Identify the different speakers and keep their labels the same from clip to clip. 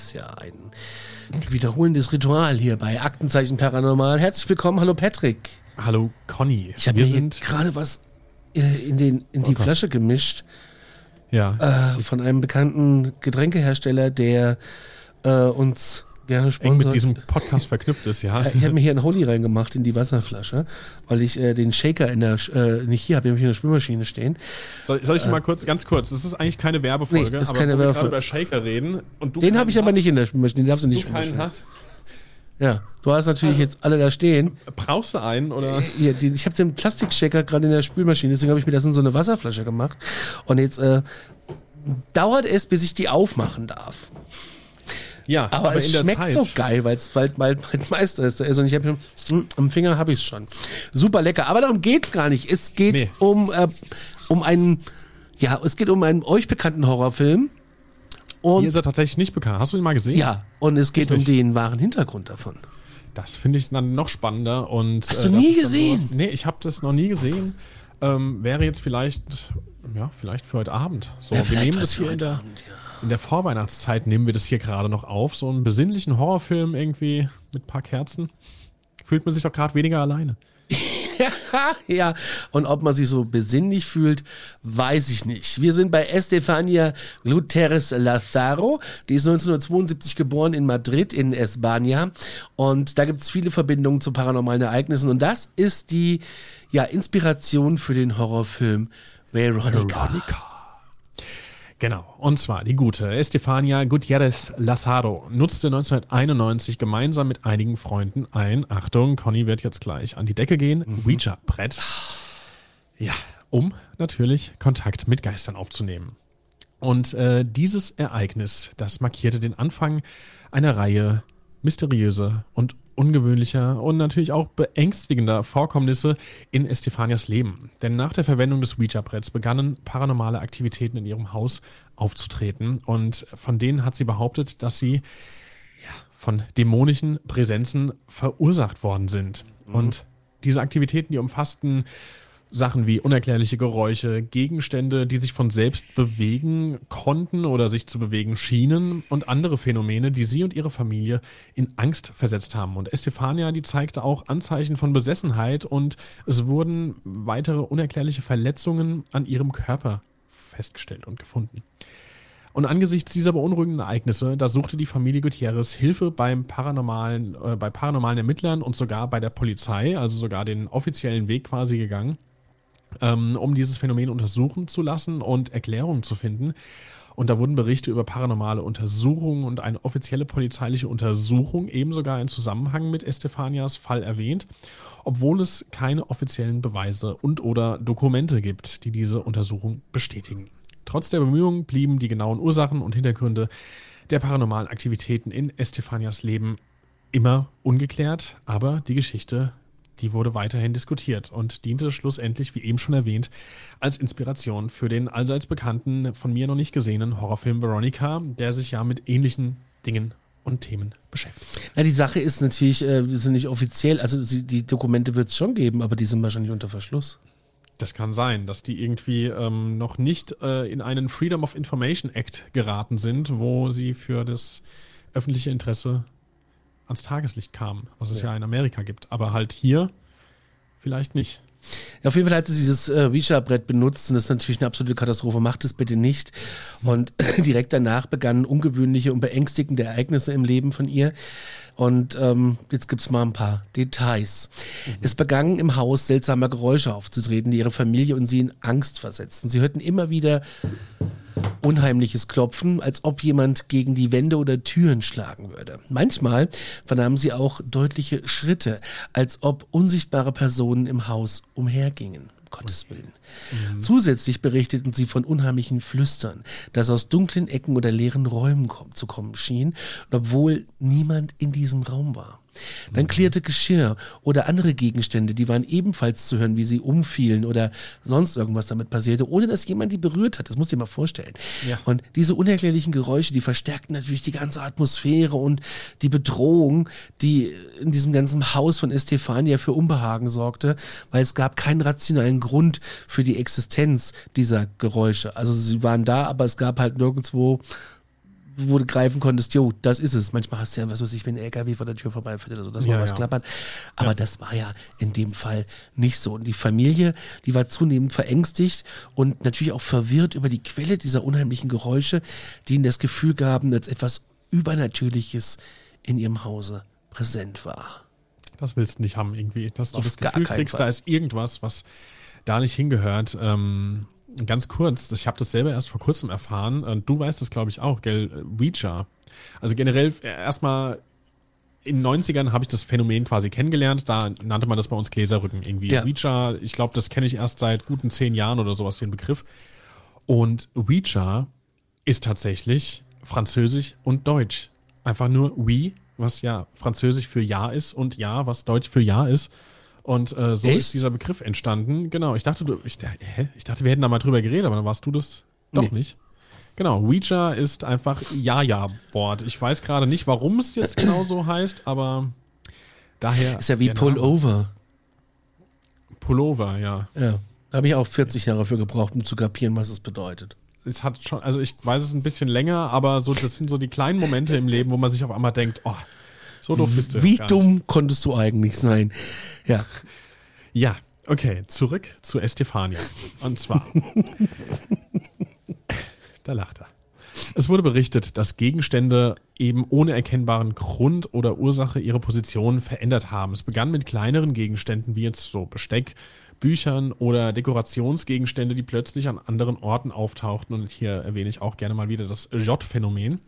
Speaker 1: Ist ja ein wiederholendes Ritual hier bei Aktenzeichen Paranormal. Herzlich willkommen, hallo Patrick.
Speaker 2: Hallo Conny.
Speaker 1: Ich habe
Speaker 2: Wir
Speaker 1: mir hier
Speaker 2: sind
Speaker 1: gerade was äh, in, den, in die
Speaker 2: Oh.
Speaker 1: Flasche gemischt
Speaker 2: ja,
Speaker 1: äh, von einem bekannten Getränkehersteller, der äh, uns gerne sponsert.
Speaker 2: mit diesem Podcast verknüpft ist, ja.
Speaker 1: Äh, ich habe mir hier ein Holy reingemacht in die Wasserflasche, weil ich äh, den Shaker in der, äh, nicht hier habe, ich habe hier in der Spülmaschine stehen.
Speaker 2: Soll, soll ich mal kurz, ganz kurz, das ist eigentlich keine Werbefolge,
Speaker 1: Nee, das ist
Speaker 2: aber
Speaker 1: keine
Speaker 2: wir
Speaker 1: Werbefolge.
Speaker 2: gerade über Shaker reden und du
Speaker 1: Den
Speaker 2: keinen
Speaker 1: habe ich aber nicht in der Spülmaschine, den darfst du
Speaker 2: du
Speaker 1: nicht
Speaker 2: keinen
Speaker 1: spülmaschine.
Speaker 2: hast.
Speaker 1: Ja, du hast natürlich jetzt alle da stehen.
Speaker 2: Brauchst du einen oder?
Speaker 1: Hier, den, ich habe den Plastikshaker gerade in der Spülmaschine, deswegen habe ich mir das in so eine Wasserflasche gemacht. Und jetzt äh, dauert es, bis ich die aufmachen darf.
Speaker 2: Ja,
Speaker 1: Aber, es
Speaker 2: in der
Speaker 1: schmeckt
Speaker 2: Zeit,
Speaker 1: so geil, weil es weil mein Meister ist. Also und ich habe schon, am Finger habe ich es schon. Super lecker. Aber darum geht's gar nicht. Es geht
Speaker 2: Nee.
Speaker 1: um, äh, um einen, ja, es geht um einen euch bekannten Horrorfilm.
Speaker 2: Mir
Speaker 1: Und
Speaker 2: ist er tatsächlich nicht bekannt. Hast du ihn mal gesehen?
Speaker 1: ja, und es geht um den wahren Hintergrund davon.
Speaker 2: Das finde ich dann noch spannender. Und,
Speaker 1: Hast du
Speaker 2: das
Speaker 1: nie gesehen?
Speaker 2: sowas- Nee, ich habe das noch nie gesehen. Ähm, wäre jetzt vielleicht, ja, vielleicht für heute Abend. So,
Speaker 1: Ja,
Speaker 2: wir nehmen das
Speaker 1: für
Speaker 2: hier in
Speaker 1: heute
Speaker 2: der,
Speaker 1: Abend, ja.
Speaker 2: In der Vorweihnachtszeit nehmen wir das hier gerade noch auf. So einen besinnlichen Horrorfilm irgendwie mit ein paar Kerzen. Fühlt man sich doch gerade weniger alleine.
Speaker 1: ja, und ob man sich so besinnlich fühlt, weiß ich nicht. Wir sind bei Estefania Guterres Lazaro. Die ist 1972 geboren in Madrid in España. Und da gibt es viele Verbindungen zu paranormalen Ereignissen. Und das ist die ja, Inspiration für den Horrorfilm Veronica.
Speaker 2: Genau, und zwar die gute Estefania Gutierrez Lazaro nutzte 1991 gemeinsam mit einigen Freunden ein, Achtung, Conny wird jetzt gleich an die Decke gehen, Ouija-Brett. Ja, um natürlich Kontakt mit Geistern aufzunehmen. Und äh, dieses Ereignis, das markierte den Anfang einer Reihe mysteriöser und ungewöhnlicher und natürlich auch beängstigender Vorkommnisse in Estefanias Leben. Denn nach der Verwendung des Ouija-Bretts begannen paranormale Aktivitäten in ihrem Haus aufzutreten und von denen hat sie behauptet, dass sie ja, von dämonischen Präsenzen verursacht worden sind. Und diese Aktivitäten, die umfassten Sachen wie unerklärliche Geräusche, Gegenstände, die sich von selbst bewegen konnten oder sich zu bewegen schienen und andere Phänomene, die sie und ihre Familie in Angst versetzt haben. Und Estefania, die zeigte auch Anzeichen von Besessenheit und es wurden weitere unerklärliche Verletzungen an ihrem Körper festgestellt und gefunden. Und angesichts dieser beunruhigenden Ereignisse, da suchte die Familie Gutierrez Hilfe beim paranormalen, äh, bei paranormalen Ermittlern und sogar bei der Polizei, also sogar den offiziellen Weg quasi gegangen, um dieses Phänomen untersuchen zu lassen und Erklärungen zu finden. Und da wurden Berichte über paranormale Untersuchungen und eine offizielle polizeiliche Untersuchung eben sogar in Zusammenhang mit Estefanias Fall erwähnt, obwohl es keine offiziellen Beweise und oder Dokumente gibt, die diese Untersuchung bestätigen. Trotz der Bemühungen blieben die genauen Ursachen und Hintergründe der paranormalen Aktivitäten in Estefanias Leben immer ungeklärt, aber die Geschichte, die wurde weiterhin diskutiert und diente schlussendlich, wie eben schon erwähnt, als Inspiration für den allseits bekannten, von mir noch nicht gesehenen Horrorfilm Veronica, der sich ja mit ähnlichen Dingen und Themen beschäftigt.
Speaker 1: Ja, die Sache ist natürlich, äh, die sind nicht offiziell, also sie, die Dokumente wird es schon geben, aber die sind wahrscheinlich unter Verschluss.
Speaker 2: Das kann sein, dass die irgendwie ähm, noch nicht äh, in einen Freedom of Information Act geraten sind, wo sie für das öffentliche Interesse ans Tageslicht kamen, was es ja, in Amerika gibt. Aber halt hier vielleicht nicht.
Speaker 1: Ja, auf jeden Fall hat sie dieses äh, Ouija-Brett benutzt und das ist natürlich eine absolute Katastrophe. Macht es bitte nicht. Und direkt danach begannen ungewöhnliche und beängstigende Ereignisse im Leben von ihr. Und ähm, jetzt gibt's mal ein paar Details. Es begannen im Haus seltsame Geräusche aufzutreten, die ihre Familie und sie in Angst versetzten. Sie hörten immer wieder unheimliches Klopfen, als ob jemand gegen die Wände oder Türen schlagen würde. Manchmal vernahmen sie auch deutliche Schritte, als ob unsichtbare Personen im Haus umhergingen. Gottes Willen. Zusätzlich berichteten sie von unheimlichen Flüstern, das aus dunklen Ecken oder leeren Räumen zu kommen schien, obwohl niemand in diesem Raum war. Dann klirrte Geschirr oder andere Gegenstände, die waren ebenfalls zu hören, wie sie umfielen oder sonst irgendwas damit passierte, ohne dass jemand die berührt hat. Das musst du dir mal vorstellen.
Speaker 2: Ja.
Speaker 1: Und diese unerklärlichen Geräusche, die verstärkten natürlich die ganze Atmosphäre und die Bedrohung, die in diesem ganzen Haus von Estefania für Unbehagen sorgte, weil es gab keinen rationalen Grund für die Existenz dieser Geräusche. Also sie waren da, aber es gab halt nirgendwo wo du greifen konntest, jo, das ist es. Manchmal hast du ja, was weiß ich, wenn ein LKW vor der Tür vorbeifährt oder so, dass
Speaker 2: Ja,
Speaker 1: mal was
Speaker 2: ja.
Speaker 1: klappert. Aber das war ja in dem Fall nicht so. Und die Familie, die war zunehmend verängstigt und natürlich auch verwirrt über die Quelle dieser unheimlichen Geräusche, die ihnen das Gefühl gaben, dass etwas Übernatürliches in ihrem Hause präsent war.
Speaker 2: Das willst du nicht haben irgendwie, dass du
Speaker 1: Auf
Speaker 2: das Gefühl kriegst,
Speaker 1: Fall.
Speaker 2: da ist irgendwas, was da nicht hingehört. Ähm, ganz kurz, ich habe das selber erst vor kurzem erfahren. Und du weißt es, glaube ich, auch, gell? Ouija. Also generell äh, erstmal in den 90ern habe ich das Phänomen quasi kennengelernt. Da nannte man das bei uns Gläserrücken irgendwie.
Speaker 1: Ja.
Speaker 2: Ouija, ich glaube, das kenne ich erst seit guten zehn Jahren oder sowas, den Begriff. Und Ouija ist tatsächlich Französisch und Deutsch. Einfach nur oui, was ja Französisch für Ja ist und Ja, was Deutsch für Ja ist. Und äh, so
Speaker 1: Echt?
Speaker 2: ist dieser Begriff entstanden. Genau, ich dachte, du, ich, hä? ich dachte, wir hätten da mal drüber geredet, aber dann warst du das doch
Speaker 1: Nee.
Speaker 2: nicht. Genau, Ouija ist einfach Ja-Ja-Board. Ich weiß gerade nicht, warum es jetzt genau so heißt, aber daher.
Speaker 1: Ist ja wie. Pullover.
Speaker 2: Pullover, ja.
Speaker 1: Ja. Da habe ich auch 40 Jahre für gebraucht, um zu kapieren, was es bedeutet.
Speaker 2: es hat schon, also ich weiß es ein bisschen länger, aber so, das sind so die kleinen Momente im Leben, wo man sich auf einmal denkt, oh, so doof bist du.
Speaker 1: Wie dumm konntest du eigentlich sein? Ja.
Speaker 2: Nicht. Ja, okay, zurück zu Estefania. Und zwar, da lacht er. Es wurde berichtet, dass Gegenstände eben ohne erkennbaren Grund oder Ursache ihre Position verändert haben. Es begann mit kleineren Gegenständen wie jetzt so Besteck, Büchern oder Dekorationsgegenstände, die plötzlich an anderen Orten auftauchten. Und hier erwähne ich auch gerne mal wieder das J-Phänomen.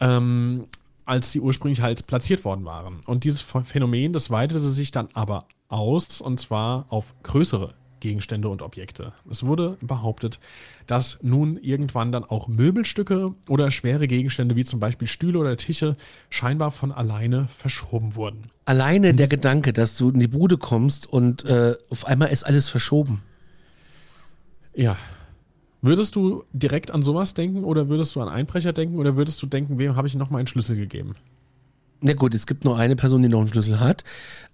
Speaker 2: ähm, als sie ursprünglich halt platziert worden waren. Und dieses Phänomen, das weitete sich dann aber aus, und zwar auf größere Gegenstände und Objekte. Es wurde behauptet, dass nun irgendwann dann auch Möbelstücke oder schwere Gegenstände wie zum Beispiel Stühle oder Tische scheinbar von alleine verschoben wurden.
Speaker 1: Alleine der Gedanke, dass du in die Bude kommst und äh, auf einmal ist alles verschoben.
Speaker 2: Ja. Würdest du direkt an sowas denken oder würdest du an Einbrecher denken oder würdest du denken, wem habe ich noch mal einen Schlüssel gegeben?
Speaker 1: Na gut, es gibt nur eine Person, die noch einen Schlüssel hat.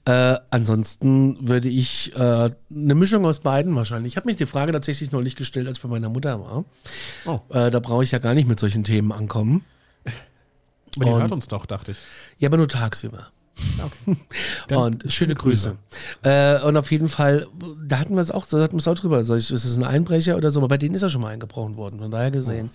Speaker 1: Äh, ansonsten würde ich äh, eine Mischung aus beiden wahrscheinlich. Ich habe mich die Frage tatsächlich neulich gestellt, als ich bei meiner Mutter war.
Speaker 2: Oh.
Speaker 1: Äh, da brauche ich ja gar nicht mit solchen Themen ankommen.
Speaker 2: Aber die
Speaker 1: Und-
Speaker 2: hört uns doch, dachte ich.
Speaker 1: Ja, aber nur tagsüber.
Speaker 2: Okay.
Speaker 1: Und schöne Grüße. Äh, und auf jeden Fall, da hatten wir es auch, da hatten wir es auch drüber. Ich, ist es ein Einbrecher oder so? Aber bei denen ist er schon mal eingebrochen worden, von daher gesehen.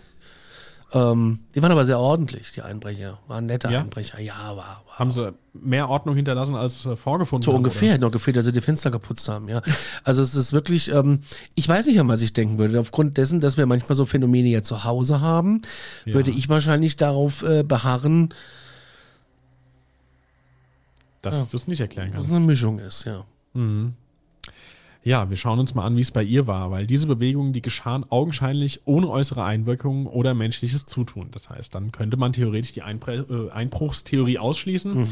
Speaker 1: Ähm, die waren aber sehr ordentlich, die Einbrecher. Waren nette
Speaker 2: Ja?
Speaker 1: Einbrecher. Ja, war, war
Speaker 2: Haben sie mehr Ordnung hinterlassen als äh, vorgefunden?
Speaker 1: so
Speaker 2: haben,
Speaker 1: ungefähr, hätte noch gefehlt, dass sie die Fenster geputzt haben, ja. Also es ist wirklich, ähm, ich weiß nicht, an was ich denken würde. Aufgrund dessen, dass wir manchmal so Phänomene ja zu Hause haben,
Speaker 2: Ja.
Speaker 1: würde ich wahrscheinlich darauf äh, beharren,
Speaker 2: Dass du es nicht erklären
Speaker 1: dass es
Speaker 2: kannst.
Speaker 1: eine Mischung ist, ja.
Speaker 2: Ja, wir schauen uns mal an, wie es bei ihr war, weil diese Bewegungen, die geschahen augenscheinlich ohne äußere Einwirkungen oder menschliches Zutun. Das heißt, dann könnte man theoretisch die Einbre äh, Einbruchstheorie ausschließen.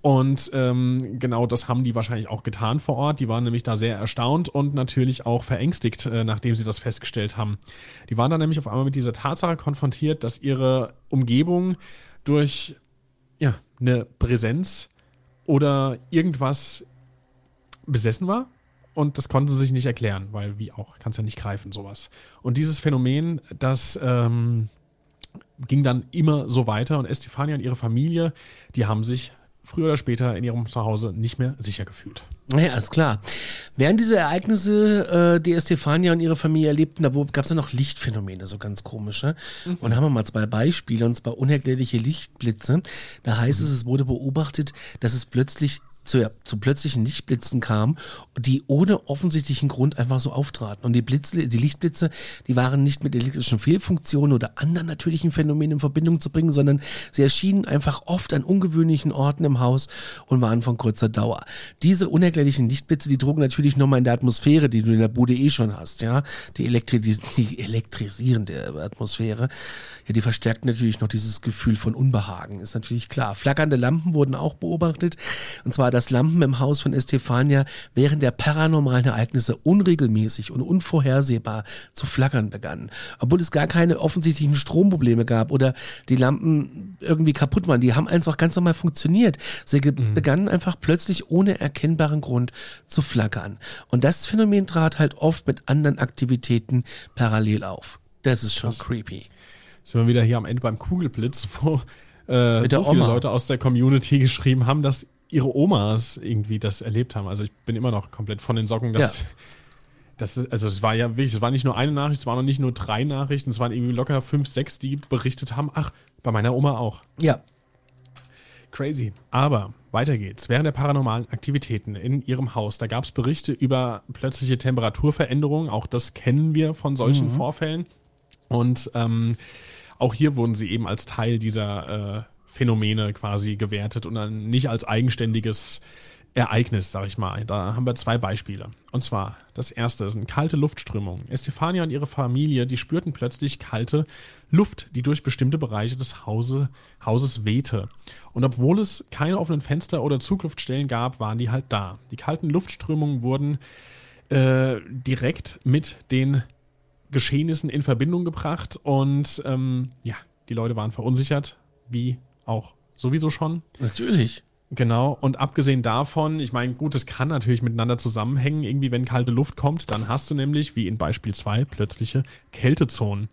Speaker 2: Und ähm, genau das haben die wahrscheinlich auch getan vor Ort. Die waren nämlich da sehr erstaunt und natürlich auch verängstigt, äh, nachdem sie das festgestellt haben. Die waren dann nämlich auf einmal mit dieser Tatsache konfrontiert, dass ihre Umgebung durch ja, eine Präsenz oder irgendwas besessen war und das konnte sie sich nicht erklären, weil wie auch, kannst ja nicht greifen, sowas. Und dieses Phänomen, das ähm, ging dann immer so weiter und Estefania und ihre Familie, die haben sich früher oder später in ihrem Zuhause nicht mehr sicher gefühlt.
Speaker 1: Ja, ist klar. Während diese Ereignisse, äh, die Estefania und ihre Familie erlebten, da gab es ja noch Lichtphänomene, so ganz komische. Mhm. Und da haben wir mal zwei Beispiele, und zwar unerklärliche Lichtblitze. Da heißt mhm. es, es wurde beobachtet, dass es plötzlich zu, zu plötzlichen Lichtblitzen kam, die ohne offensichtlichen Grund einfach so auftraten. Und die Blitze, die Lichtblitze, die waren nicht mit elektrischen Fehlfunktionen oder anderen natürlichen Phänomenen in Verbindung zu bringen, sondern sie erschienen einfach oft an ungewöhnlichen Orten im Haus und waren von kurzer Dauer. Diese unerklärlichen Lichtblitze, die trugen natürlich nochmal in der Atmosphäre, die du in der Bude eh schon hast, ja, die, elektri die elektrisierende Atmosphäre, ja, die verstärkt natürlich noch dieses Gefühl von Unbehagen, ist natürlich klar. Flackernde Lampen wurden auch beobachtet, und zwar dass Lampen im Haus von Estefania während der paranormalen Ereignisse unregelmäßig und unvorhersehbar zu flackern begannen. Obwohl es gar keine offensichtlichen Stromprobleme gab oder die Lampen irgendwie kaputt waren. Die haben einfach ganz normal funktioniert. Sie mhm. begannen einfach plötzlich ohne erkennbaren Grund zu flackern. Und das Phänomen trat halt oft mit anderen Aktivitäten parallel auf. Das ist schon Krass. creepy.
Speaker 2: Sind wir wieder hier am Ende beim Kugelblitz, wo äh, so viele Leute aus der Community geschrieben haben, dass ihre Omas irgendwie das erlebt haben. Also ich bin immer noch komplett von den Socken, dass. Ja. Das ist, also es war ja wirklich, es war nicht nur eine Nachricht, es waren noch nicht nur drei Nachrichten, es waren irgendwie locker fünf, sechs, die berichtet haben, ach, bei meiner Oma auch.
Speaker 1: Ja.
Speaker 2: Crazy. Aber weiter geht's. Während der paranormalen Aktivitäten in ihrem Haus, da gab es Berichte über plötzliche Temperaturveränderungen. Auch das kennen wir von solchen mhm. Vorfällen. Und ähm, auch hier wurden sie eben als Teil dieser äh, Phänomene quasi gewertet und dann nicht als eigenständiges Ereignis, sag ich mal. Da haben wir zwei Beispiele. Und zwar, das erste sind kalte Luftströmungen. Estefania und ihre Familie, die spürten plötzlich kalte Luft, die durch bestimmte Bereiche des Hause, Hauses wehte. Und obwohl es keine offenen Fenster oder Zugluftstellen gab, waren die halt da. Die kalten Luftströmungen wurden äh, direkt mit den Geschehnissen in Verbindung gebracht und ähm, ja, die Leute waren verunsichert, wie auch sowieso schon.
Speaker 1: Natürlich.
Speaker 2: Genau, und abgesehen davon, ich meine, gut, es kann natürlich miteinander zusammenhängen, irgendwie, wenn kalte Luft kommt, dann hast du nämlich, wie in Beispiel 2, plötzliche Kältezonen.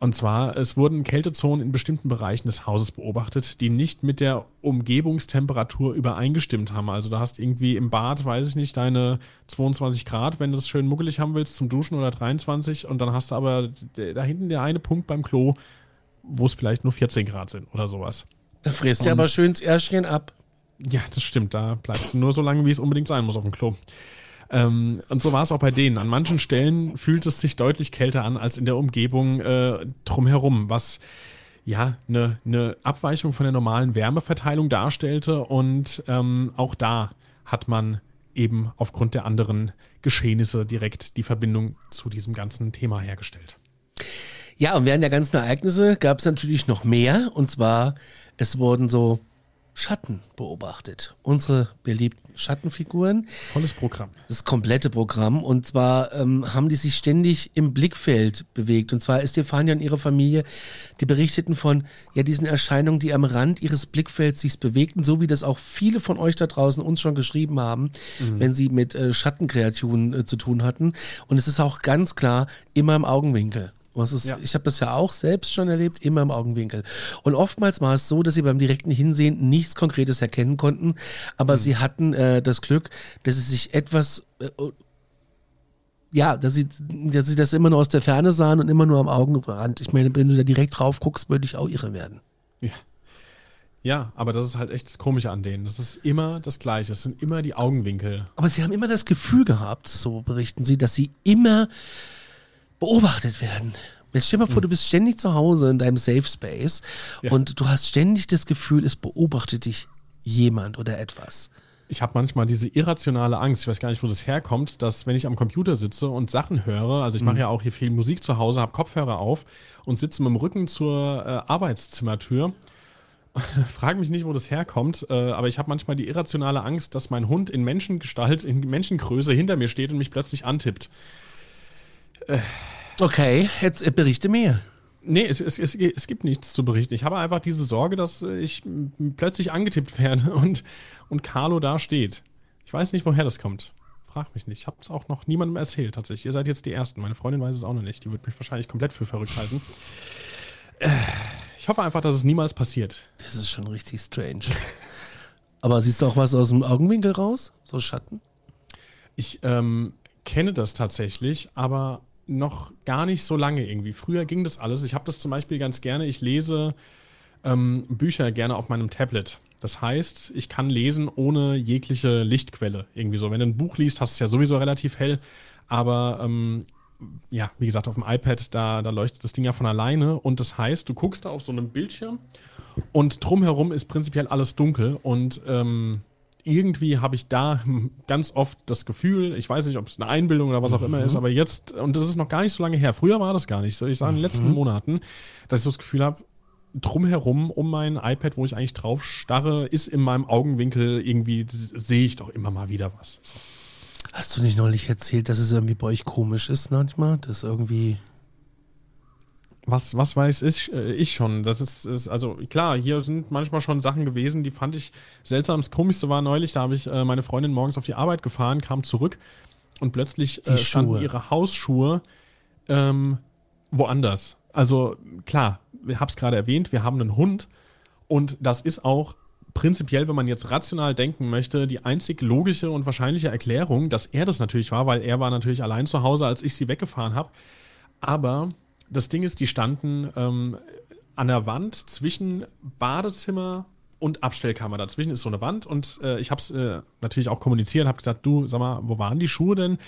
Speaker 2: Und zwar, es wurden Kältezonen in bestimmten Bereichen des Hauses beobachtet, die nicht mit der Umgebungstemperatur übereingestimmt haben. Also da hast irgendwie im Bad, weiß ich nicht, deine 22 Grad, wenn du es schön muckelig haben willst zum Duschen oder 23 und dann hast du aber da hinten der eine Punkt beim Klo, wo es vielleicht nur 14 Grad sind oder sowas.
Speaker 1: Da fräst du aber schön das Ärschchen ab.
Speaker 2: Ja, das stimmt. Da bleibst du nur so lange, wie es unbedingt sein muss auf dem Klo. Ähm, und so war es auch bei denen. An manchen Stellen fühlt es sich deutlich kälter an als in der Umgebung äh, drumherum, was ja eine ne Abweichung von der normalen Wärmeverteilung darstellte. Und ähm, auch da hat man eben aufgrund der anderen Geschehnisse direkt die Verbindung zu diesem ganzen Thema hergestellt.
Speaker 1: Ja, und während der ganzen Ereignisse gab es natürlich noch mehr. Und zwar, es wurden so Schatten beobachtet. Unsere beliebten Schattenfiguren.
Speaker 2: Volles Programm.
Speaker 1: Das komplette Programm. Und zwar ähm, haben die sich ständig im Blickfeld bewegt. Und zwar Estefania und ihre Familie, die berichteten von ja diesen Erscheinungen, die am Rand ihres Blickfelds sich bewegten, so wie das auch viele von euch da draußen uns schon geschrieben haben, mhm. wenn sie mit äh, Schattenkreaturen äh, zu tun hatten. Und es ist auch ganz klar immer im Augenwinkel. Ist, ja. Ich habe das ja auch selbst schon erlebt, immer im Augenwinkel. Und oftmals war es so, dass sie beim direkten Hinsehen nichts Konkretes erkennen konnten, aber mhm. sie hatten äh, das Glück, dass sie sich etwas, äh, ja, dass sie, dass sie das immer nur aus der Ferne sahen und immer nur am Augenrand. Ich meine, wenn du da direkt drauf guckst, würde ich auch irre werden.
Speaker 2: Ja. Ja, aber das ist halt echt das Komische an denen. Das ist immer das Gleiche. Es sind immer die Augenwinkel.
Speaker 1: Aber sie haben immer das Gefühl gehabt, so berichten sie, dass sie immer beobachtet werden. Jetzt stell dir mal vor, hm. du bist ständig zu Hause in deinem Safe Space ja. und du hast ständig das Gefühl, es beobachtet dich jemand oder etwas.
Speaker 2: Ich habe manchmal diese irrationale Angst, ich weiß gar nicht, wo das herkommt, dass wenn ich am Computer sitze und Sachen höre, also ich mache mhm. ja auch hier viel Musik zu Hause, habe Kopfhörer auf und sitze mit dem Rücken zur äh, Arbeitszimmertür, frage mich nicht, wo das herkommt, äh, aber ich habe manchmal die irrationale Angst, dass mein Hund in Menschengestalt, in Menschengröße hinter mir steht und mich plötzlich antippt.
Speaker 1: Okay, jetzt berichte mehr.
Speaker 2: Nee, es, es, es, es, gibt nichts zu berichten. Ich habe einfach diese Sorge, dass ich plötzlich angetippt werde und, und Carlo da steht. Ich weiß nicht, woher das kommt. Frag mich nicht. Ich habe es auch noch niemandem erzählt, tatsächlich. Ihr seid jetzt die Ersten. Meine Freundin weiß es auch noch nicht. Die wird mich wahrscheinlich komplett für verrückt halten. Ich hoffe einfach, dass es niemals passiert.
Speaker 1: Das ist schon richtig strange. Aber siehst du auch was aus dem Augenwinkel raus? So Schatten?
Speaker 2: Ich ähm, kenne das tatsächlich, aber noch gar nicht so lange irgendwie. Früher ging das alles. Ich habe das zum Beispiel ganz gerne. Ich lese ähm, Bücher gerne auf meinem Tablet. Das heißt, ich kann lesen ohne jegliche Lichtquelle. Irgendwie so. Wenn du ein Buch liest, hast du es ja sowieso relativ hell. Aber ähm, ja, wie gesagt, auf dem iPad, da, da leuchtet das Ding ja von alleine. Und das heißt, du guckst da auf so einem Bildschirm und drumherum ist prinzipiell alles dunkel. Und ähm, irgendwie habe ich da ganz oft das Gefühl, ich weiß nicht, ob es eine Einbildung oder was auch immer ist, aber jetzt, und das ist noch gar nicht so lange her, früher war das gar nicht so, ich sage in den letzten
Speaker 1: Mhm.
Speaker 2: Monaten, dass ich so das Gefühl habe, drumherum um mein iPad, wo ich eigentlich drauf starre, ist in meinem Augenwinkel irgendwie, sehe ich doch immer mal wieder was. So.
Speaker 1: Hast du nicht neulich erzählt, dass es irgendwie bei euch komisch ist manchmal? Das irgendwie.
Speaker 2: Was, was weiß ich, äh, ich schon? Das ist, ist, also klar, hier sind manchmal schon Sachen gewesen, die fand ich seltsam. Das Komischste war neulich, da habe ich äh, meine Freundin morgens auf die Arbeit gefahren, kam zurück und plötzlich äh, standen
Speaker 1: Schuhe.
Speaker 2: ihre Hausschuhe ähm, woanders. Also klar, ich habe es gerade erwähnt, wir haben einen Hund und das ist auch prinzipiell, wenn man jetzt rational denken möchte, die einzig logische und wahrscheinliche Erklärung, dass er das natürlich war, weil er war natürlich allein zu Hause, als ich sie weggefahren habe. Aber das Ding ist, die standen ähm, an der Wand zwischen Badezimmer und Abstellkammer. Dazwischen ist so eine Wand und äh, ich habe es äh, natürlich auch kommuniziert, habe gesagt, du, sag mal, wo waren die Schuhe denn,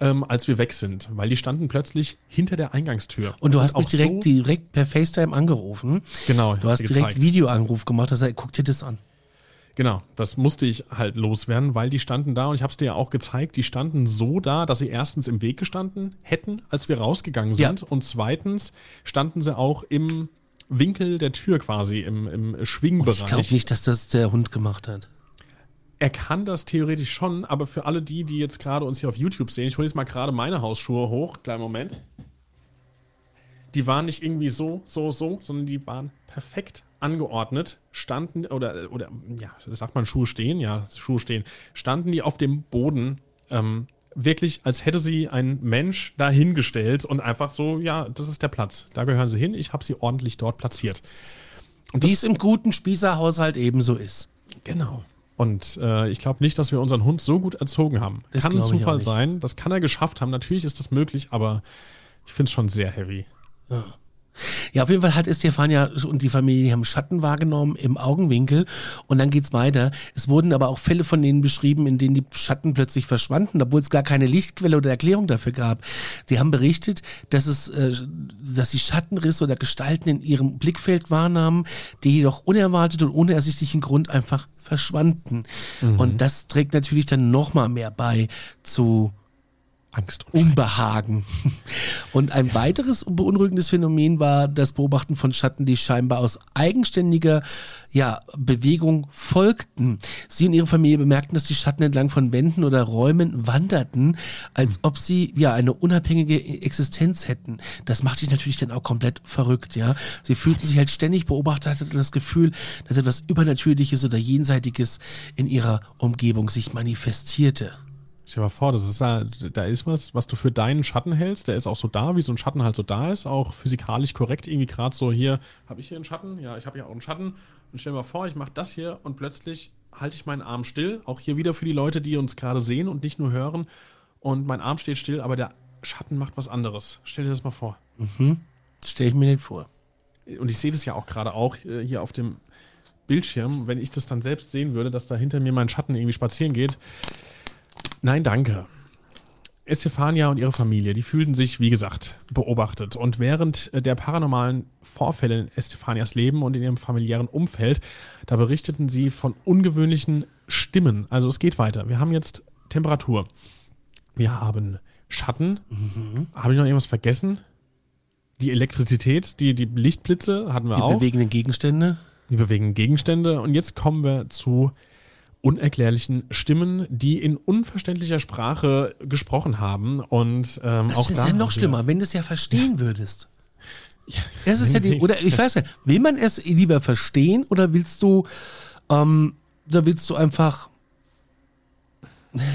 Speaker 2: ähm, als wir weg sind? Weil die standen plötzlich hinter der Eingangstür.
Speaker 1: Und du hast mich
Speaker 2: auch
Speaker 1: direkt,
Speaker 2: so,
Speaker 1: direkt per FaceTime angerufen.
Speaker 2: Genau,
Speaker 1: Du hast direkt. Videoanruf gemacht, hast gesagt, guck dir das an.
Speaker 2: Genau, das musste ich halt loswerden, weil die standen da und ich habe es dir ja auch gezeigt, die standen so da, dass sie erstens im Weg gestanden hätten, als wir rausgegangen
Speaker 1: Ja.
Speaker 2: sind und zweitens standen sie auch im Winkel der Tür quasi, im, im
Speaker 1: Ich
Speaker 2: Schwingbereich.
Speaker 1: glaube nicht, dass das der Hund gemacht hat.
Speaker 2: Er kann das theoretisch schon, aber für alle die, die jetzt gerade uns hier auf YouTube sehen, ich hole jetzt mal gerade meine Hausschuhe hoch, kleinen Moment. Die waren nicht irgendwie so, so, so, sondern die waren perfekt angeordnet, standen, oder, oder, ja, sagt man Schuhe stehen, ja, Schuhe stehen, standen die auf dem Boden, ähm, wirklich, als hätte sie ein Mensch dahingestellt und einfach so, ja, das ist der Platz, da gehören sie hin, ich habe sie ordentlich dort platziert. Und
Speaker 1: Wie
Speaker 2: das-
Speaker 1: es im guten Spießerhaushalt ebenso ist.
Speaker 2: Genau. Und äh, ich glaube nicht, dass wir unseren Hund so gut erzogen haben.
Speaker 1: Das
Speaker 2: kann ein Zufall sein, das kann er geschafft haben. Natürlich ist das möglich, aber ich finde es schon sehr heavy.
Speaker 1: Ja, auf jeden Fall hat Estefania und die Familie haben Schatten wahrgenommen im Augenwinkel und dann geht's weiter. Es wurden aber auch Fälle von denen beschrieben, in denen die Schatten plötzlich verschwanden, obwohl es gar keine Lichtquelle oder Erklärung dafür gab. Sie haben berichtet, dass es, äh, dass sie Schattenrisse oder Gestalten in ihrem Blickfeld wahrnahmen, die jedoch unerwartet und ohne ersichtlichen Grund einfach verschwanden. Und das trägt natürlich dann nochmal mehr bei zu
Speaker 2: Angst und
Speaker 1: Unbehagen. Und ein weiteres beunruhigendes Phänomen war das Beobachten von Schatten, die scheinbar aus eigenständiger ja, Bewegung folgten. Sie und ihre Familie bemerkten, dass die Schatten entlang von Wänden oder Räumen wanderten, als ob sie ja eine unabhängige Existenz hätten. Das macht sich natürlich dann auch komplett verrückt, ja. Sie fühlten sich halt ständig beobachtet, hatten das Gefühl, dass etwas Übernatürliches oder Jenseitiges in ihrer Umgebung sich manifestierte.
Speaker 2: Stell dir mal vor, das ist da, da ist was, was du für deinen Schatten hältst. Der ist auch so da, wie so ein Schatten halt so da ist. Auch physikalisch korrekt. Irgendwie gerade so hier, habe ich hier einen Schatten? Ja, ich habe hier auch einen Schatten. Und stell dir mal vor, ich mache das hier und plötzlich halte ich meinen Arm still. Auch hier wieder für die Leute, die uns gerade sehen und nicht nur hören. Und mein Arm steht still, aber der Schatten macht was anderes. Stell dir das mal vor.
Speaker 1: Stell ich mir nicht vor.
Speaker 2: und ich sehe das ja auch gerade auch äh, hier auf dem Bildschirm, wenn ich das dann selbst sehen würde, dass da hinter mir mein Schatten irgendwie spazieren geht. Nein, danke. Estefania und ihre Familie, die fühlten sich, wie gesagt, beobachtet. Und während äh, der paranormalen Vorfälle in Estefanias Leben und in ihrem familiären Umfeld, da berichteten sie von ungewöhnlichen Stimmen. Also es geht weiter. Wir haben jetzt Temperatur. Wir haben Schatten. Habe ich noch irgendwas vergessen? Die Elektrizität, die, die Lichtblitze hatten wir
Speaker 1: Die
Speaker 2: auch.
Speaker 1: bewegenden Gegenstände.
Speaker 2: Die bewegen Gegenstände. Und jetzt kommen wir zu unerklärlichen Stimmen, die in unverständlicher Sprache gesprochen haben. Und ähm,
Speaker 1: Das
Speaker 2: auch
Speaker 1: ist
Speaker 2: da
Speaker 1: ja noch schlimmer, wenn du es ja verstehen würdest.
Speaker 2: Ja,
Speaker 1: Es ist ja die, oder ich weiß ja, will man es lieber verstehen oder willst du, ähm, oder willst du einfach,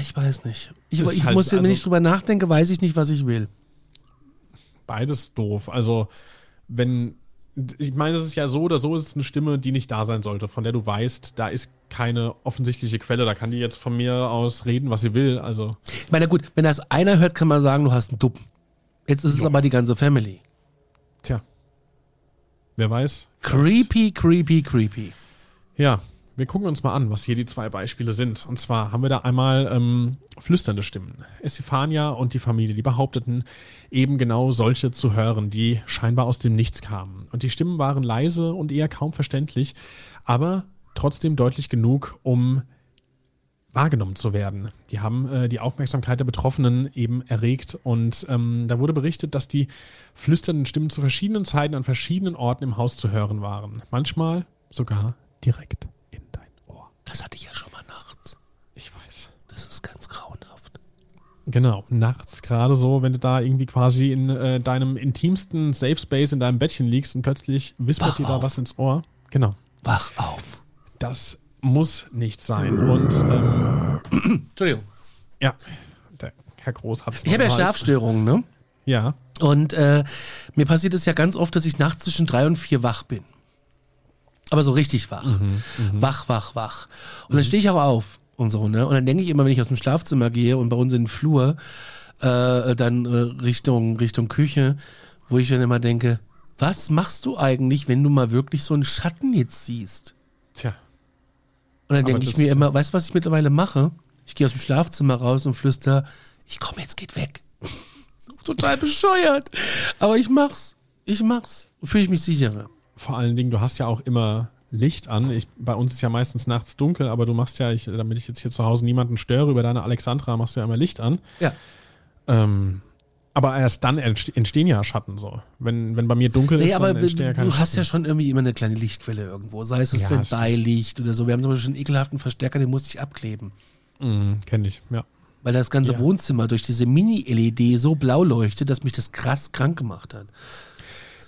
Speaker 1: ich weiß nicht. Ich, ich
Speaker 2: halt-
Speaker 1: muss, wenn
Speaker 2: also-
Speaker 1: ich drüber nachdenke, weiß ich nicht, was ich will.
Speaker 2: beides doof. Also, wenn ich meine, es ist ja so oder so, es ist eine Stimme, die nicht da sein sollte, von der du weißt, da ist keine offensichtliche Quelle. Da kann die jetzt von mir aus reden, was sie will. Also.
Speaker 1: Ich meine, gut, wenn das einer hört, kann man sagen, du hast einen Duppen. Jetzt ist es aber die ganze Family.
Speaker 2: Tja. Wer weiß?
Speaker 1: Creepy, creepy, creepy.
Speaker 2: Ja, wir gucken uns mal an, was hier die zwei Beispiele sind. Und zwar haben wir da einmal ähm, flüsternde Stimmen. Estefania und die Familie, die behaupteten, eben genau solche zu hören, die scheinbar aus dem Nichts kamen. Und die Stimmen waren leise und eher kaum verständlich, aber trotzdem deutlich genug, um wahrgenommen zu werden. Die haben äh, die Aufmerksamkeit der Betroffenen eben erregt und ähm, da wurde berichtet, dass die flüsternden Stimmen zu verschiedenen Zeiten an verschiedenen Orten im Haus zu hören waren. Manchmal sogar direkt.
Speaker 1: Das hatte ich ja schon mal nachts.
Speaker 2: Ich weiß.
Speaker 1: Das ist ganz grauenhaft.
Speaker 2: Genau, nachts gerade so, wenn du da irgendwie quasi in äh, deinem intimsten Safe Space in deinem Bettchen liegst und plötzlich wispert dir da was ins Ohr. Genau.
Speaker 1: Wach auf.
Speaker 2: Das muss nicht sein. Und ähm,
Speaker 1: Entschuldigung.
Speaker 2: ja, der Herr Groß hat es
Speaker 1: Ich habe ja Schlafstörungen, ne?
Speaker 2: Ja.
Speaker 1: Und äh, mir passiert es ja ganz oft, dass ich nachts zwischen drei und vier wach bin. Aber so richtig wach. Wach, wach, wach. Und dann stehe ich auch auf und so, ne? Und dann denke ich immer, wenn ich aus dem Schlafzimmer gehe und bei uns in den Flur, äh, dann äh, Richtung, Richtung Küche, wo ich dann immer denke, was machst du eigentlich, wenn du mal wirklich so einen Schatten jetzt siehst?
Speaker 2: Tja.
Speaker 1: Und dann denke ich mir immer, weißt du, was ich mittlerweile mache? Ich gehe aus dem Schlafzimmer raus und flüster, ich komme jetzt, geht weg. Total bescheuert. Aber ich mach's. Ich mach's. Fühle ich mich sicherer.
Speaker 2: Vor allen Dingen, du hast ja auch immer Licht an. Ich, bei uns ist ja meistens nachts dunkel, aber du machst ja, ich, damit ich jetzt hier zu Hause niemanden störe, über deine Alexandra machst du ja immer Licht an.
Speaker 1: Ja.
Speaker 2: Ähm, aber erst dann entste- entstehen ja Schatten so. Wenn, wenn bei mir dunkel
Speaker 1: Nee,
Speaker 2: ist,
Speaker 1: aber
Speaker 2: dann entstehen ja keine
Speaker 1: du hast ja
Speaker 2: Schatten.
Speaker 1: schon irgendwie immer eine kleine Lichtquelle irgendwo. Sei es das
Speaker 2: Ja,
Speaker 1: Standby-Licht oder so. Wir haben zum Beispiel einen ekelhaften Verstärker, den musste ich abkleben.
Speaker 2: Mhm, kenn ich, ja.
Speaker 1: Weil das ganze
Speaker 2: Ja.
Speaker 1: Wohnzimmer durch diese Mini-LED so blau leuchtet, dass mich das krass krank gemacht hat.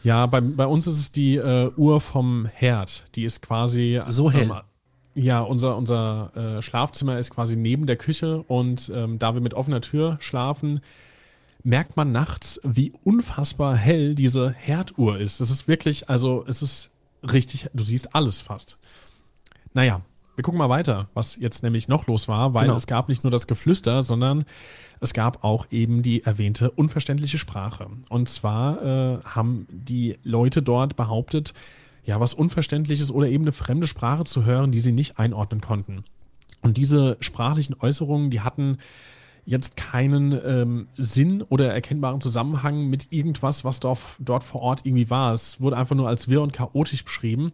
Speaker 2: Ja, bei, bei uns ist es die äh, Uhr vom Herd. Die ist quasi.
Speaker 1: So hell.
Speaker 2: Ähm, ja, unser, unser äh, Schlafzimmer ist quasi neben der Küche und ähm, da wir mit offener Tür schlafen, merkt man nachts, wie unfassbar hell diese Herduhr ist. Das ist wirklich, also es ist richtig, du siehst alles fast. Naja, wir gucken mal weiter, was jetzt nämlich noch los war, weil
Speaker 1: Genau.
Speaker 2: es gab nicht nur das Geflüster, sondern es gab auch eben die erwähnte unverständliche Sprache. Und zwar äh, haben die Leute dort behauptet, ja, was Unverständliches oder eben eine fremde Sprache zu hören, die sie nicht einordnen konnten. Und diese sprachlichen Äußerungen, die hatten jetzt keinen ähm, Sinn oder erkennbaren Zusammenhang mit irgendwas, was dort, dort vor Ort irgendwie war. Es wurde einfach nur als wirr und chaotisch beschrieben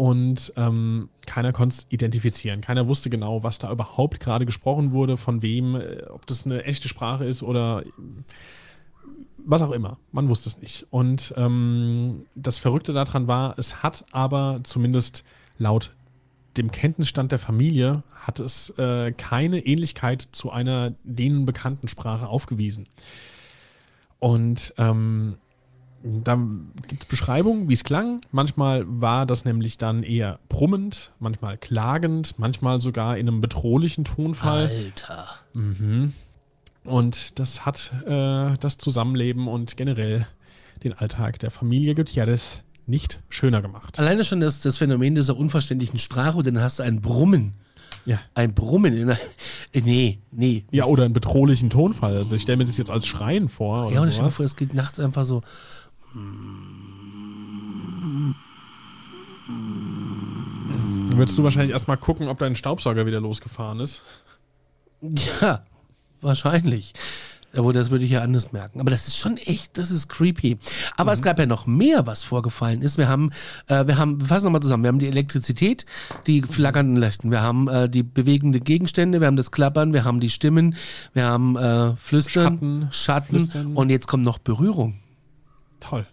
Speaker 2: und ähm, keiner konnte es identifizieren. Keiner wusste genau, was da überhaupt gerade gesprochen wurde, von wem, äh, ob das eine echte Sprache ist oder was auch immer. Man wusste es nicht. Und ähm, das Verrückte daran war, es hat aber zumindest laut dem Kenntnisstand der Familie hat es äh, keine Ähnlichkeit zu einer denen bekannten Sprache aufgewiesen. Und ähm, da gibt es Beschreibungen, wie es klang. Manchmal war das nämlich dann eher brummend, manchmal klagend, manchmal sogar in einem bedrohlichen Tonfall.
Speaker 1: Alter.
Speaker 2: Und das hat äh, das Zusammenleben und generell den Alltag der Familie Gutierrez nicht schöner gemacht.
Speaker 1: Alleine schon das, das Phänomen dieser unverständlichen Sprache dann hast du ein Brummen.
Speaker 2: Ja.
Speaker 1: Ein Brummen. In einer, nee, nee.
Speaker 2: Ja, oder einen bedrohlichen Tonfall. Also ich stelle mir das jetzt als Schreien vor.
Speaker 1: Ja, und ich stell mir vor, es geht nachts einfach so.
Speaker 2: Dann würdest du wahrscheinlich erstmal gucken, ob dein Staubsauger wieder losgefahren ist.
Speaker 1: Ja, wahrscheinlich. Aber das würde ich ja anders merken. Aber das ist schon echt, das ist creepy. Aber es gab ja noch mehr, was vorgefallen ist. Wir haben, äh, wir haben, wir fassen nochmal zusammen. Wir haben die Elektrizität, die flackernden Leuchten. Wir haben äh, die bewegenden Gegenstände, wir haben das Klappern, wir haben die Stimmen, wir haben äh, Flüstern,
Speaker 2: Schatten,
Speaker 1: Schatten
Speaker 2: Flüstern.
Speaker 1: und jetzt kommt noch Berührung.
Speaker 2: Toll.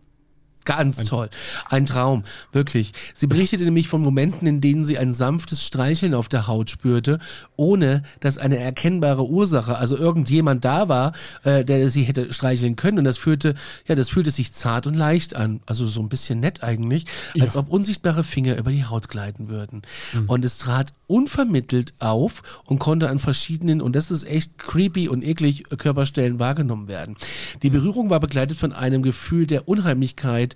Speaker 1: Ganz toll. Ein Traum, wirklich. Sie berichtete nämlich von Momenten, in denen sie ein sanftes Streicheln auf der Haut spürte, ohne dass eine erkennbare Ursache, also irgendjemand da war, äh, der sie hätte streicheln können. Und das führte, ja, das fühlte sich zart und leicht an. Also so ein bisschen nett eigentlich, als
Speaker 2: Ja.
Speaker 1: ob unsichtbare Finger über die Haut gleiten würden. Und es trat unvermittelt auf und konnte an verschiedenen, und das ist echt creepy und eklig, Körperstellen wahrgenommen werden. Die Berührung war begleitet von einem Gefühl der Unheimlichkeit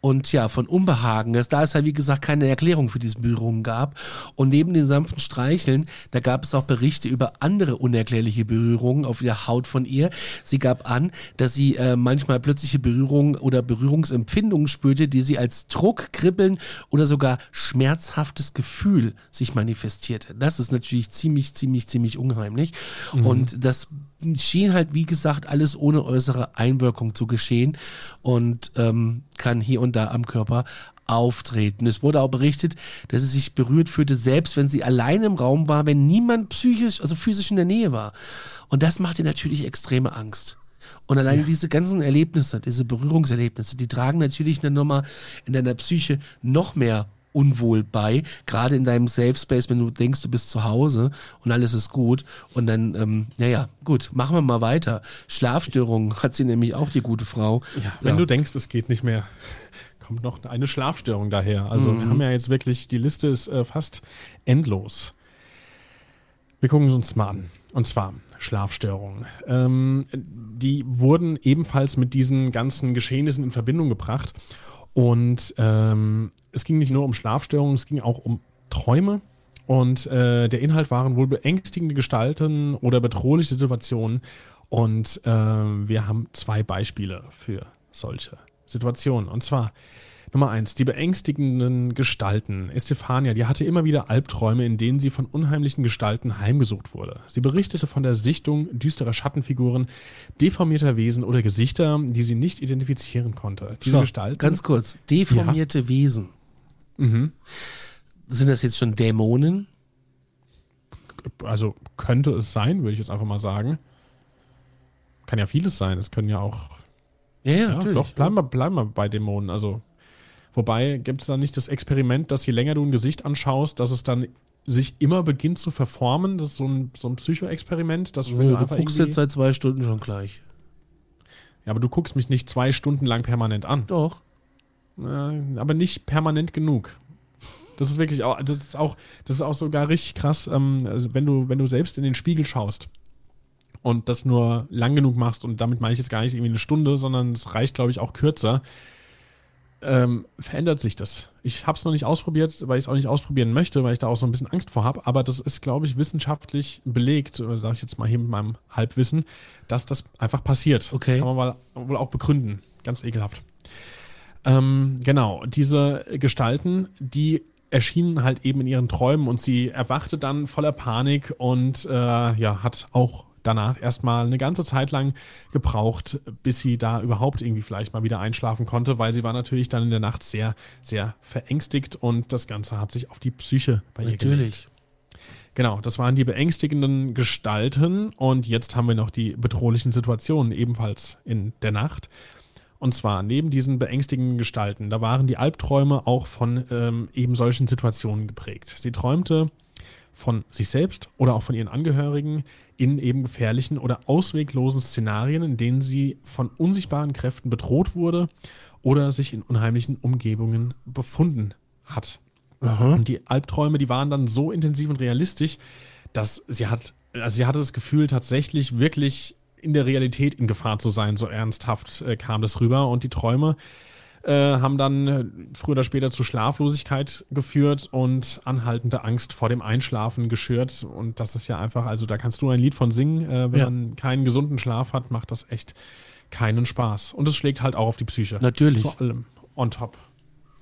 Speaker 1: und ja, von Unbehagen. Da es ja, wie gesagt, keine Erklärung für diese Berührungen gab. Und neben den sanften Streicheln, da gab es auch Berichte über andere unerklärliche Berührungen auf der Haut von ihr. Sie gab an, dass sie äh, manchmal plötzliche Berührungen oder Berührungsempfindungen spürte, die sie als Druck, Kribbeln oder sogar schmerzhaftes Gefühl sich manifestierte. Das ist natürlich ziemlich, ziemlich, ziemlich unheimlich. Mhm. Und das schien halt, wie gesagt, alles ohne äußere Einwirkung zu geschehen und ähm, kann hier und da am Körper auftreten. Es wurde auch berichtet, dass sie sich berührt fühlte, selbst wenn sie allein im Raum war, wenn niemand psychisch, also physisch in der Nähe war. Und das macht ihr natürlich extreme Angst. Und allein ja. diese ganzen Erlebnisse, diese Berührungserlebnisse, die tragen natürlich dann nochmal in deiner Psyche noch mehr unwohl bei, gerade in deinem Safe Space, wenn du denkst, du bist zu Hause und alles ist gut und dann, ähm, naja, gut, machen wir mal weiter. Schlafstörungen hat sie nämlich auch, die gute Frau.
Speaker 2: Ja, wenn ja. du denkst, es geht nicht mehr, kommt noch eine Schlafstörung daher. Also mhm. wir haben ja jetzt wirklich, die Liste ist äh, fast endlos. Wir gucken uns mal an. Und zwar Schlafstörungen. Ähm, die wurden ebenfalls mit diesen ganzen Geschehnissen in Verbindung gebracht. Und ähm, es ging nicht nur um Schlafstörungen, es ging auch um Träume. Und äh, der Inhalt waren wohl beängstigende Gestalten oder bedrohliche Situationen. Und äh, wir haben zwei Beispiele für solche Situationen. Und zwar Nummer eins, die beängstigenden Gestalten. Estefania, die hatte immer wieder Albträume, in denen sie von unheimlichen Gestalten heimgesucht wurde. Sie berichtete von der Sichtung düsterer Schattenfiguren, deformierter Wesen oder Gesichter, die sie nicht identifizieren konnte.
Speaker 1: Diese so, Gestalten. Ganz kurz, deformierte ja. Wesen. Mhm. Sind das jetzt schon Dämonen?
Speaker 2: Also könnte es sein, würde ich jetzt einfach mal sagen. Kann ja vieles sein. Es können ja auch.
Speaker 1: Ja, ja, ja
Speaker 2: doch, bleiben wir, bleiben wir bei Dämonen. Also Wobei gibt es da nicht das Experiment, dass je länger du ein Gesicht anschaust, dass es dann sich immer beginnt zu verformen? Das ist so ein, so ein Psychoexperiment. Dass
Speaker 1: ja, du, du guckst jetzt seit zwei Stunden schon gleich.
Speaker 2: Ja, aber du guckst mich nicht zwei Stunden lang permanent an.
Speaker 1: Doch.
Speaker 2: Äh, aber nicht permanent genug. Das ist wirklich auch, das ist auch, das ist auch sogar richtig krass, ähm, also wenn du, wenn du selbst in den Spiegel schaust und das nur lang genug machst, und damit meine ich jetzt gar nicht irgendwie eine Stunde, sondern es reicht, glaube ich, auch kürzer, ähm, verändert sich das. Ich habe es noch nicht ausprobiert, weil ich es auch nicht ausprobieren möchte, weil ich da auch so ein bisschen Angst vor habe. Aber das ist, glaube ich, wissenschaftlich belegt, sage ich jetzt mal hier mit meinem Halbwissen, dass das einfach passiert.
Speaker 1: Okay.
Speaker 2: Kann man wohl auch begründen. Ganz ekelhaft. Ähm, genau, diese Gestalten, die erschienen halt eben in ihren Träumen und sie erwachte dann voller Panik und äh, ja, hat auch danach erstmal eine ganze Zeit lang gebraucht, bis sie da überhaupt irgendwie vielleicht mal wieder einschlafen konnte, weil sie war natürlich dann in der Nacht sehr, sehr verängstigt und das Ganze hat sich auf die Psyche
Speaker 1: bei ihr Natürlich.
Speaker 2: Genau, das waren die beängstigenden Gestalten und jetzt haben wir noch die bedrohlichen Situationen ebenfalls in der Nacht. Und zwar neben diesen beängstigenden Gestalten, da waren die Albträume auch von ähm, eben solchen Situationen geprägt. Sie träumte von sich selbst oder auch von ihren Angehörigen in eben gefährlichen oder ausweglosen Szenarien, in denen sie von unsichtbaren Kräften bedroht wurde oder sich in unheimlichen Umgebungen befunden hat. Aha. Und die Albträume, die waren dann so intensiv und realistisch, dass sie hat, also sie hatte das Gefühl, tatsächlich wirklich in der Realität in Gefahr zu sein. So ernsthaft äh, kam das rüber. Und die Träume, äh, haben dann äh, früher oder später zu Schlaflosigkeit geführt und anhaltende Angst vor dem Einschlafen geschürt. Und das ist ja einfach, also da kannst du ein Lied von singen. Äh, wenn ja. man keinen gesunden Schlaf hat, macht das echt keinen Spaß. Und es schlägt halt auch auf die Psyche.
Speaker 1: Natürlich.
Speaker 2: Vor allem on top.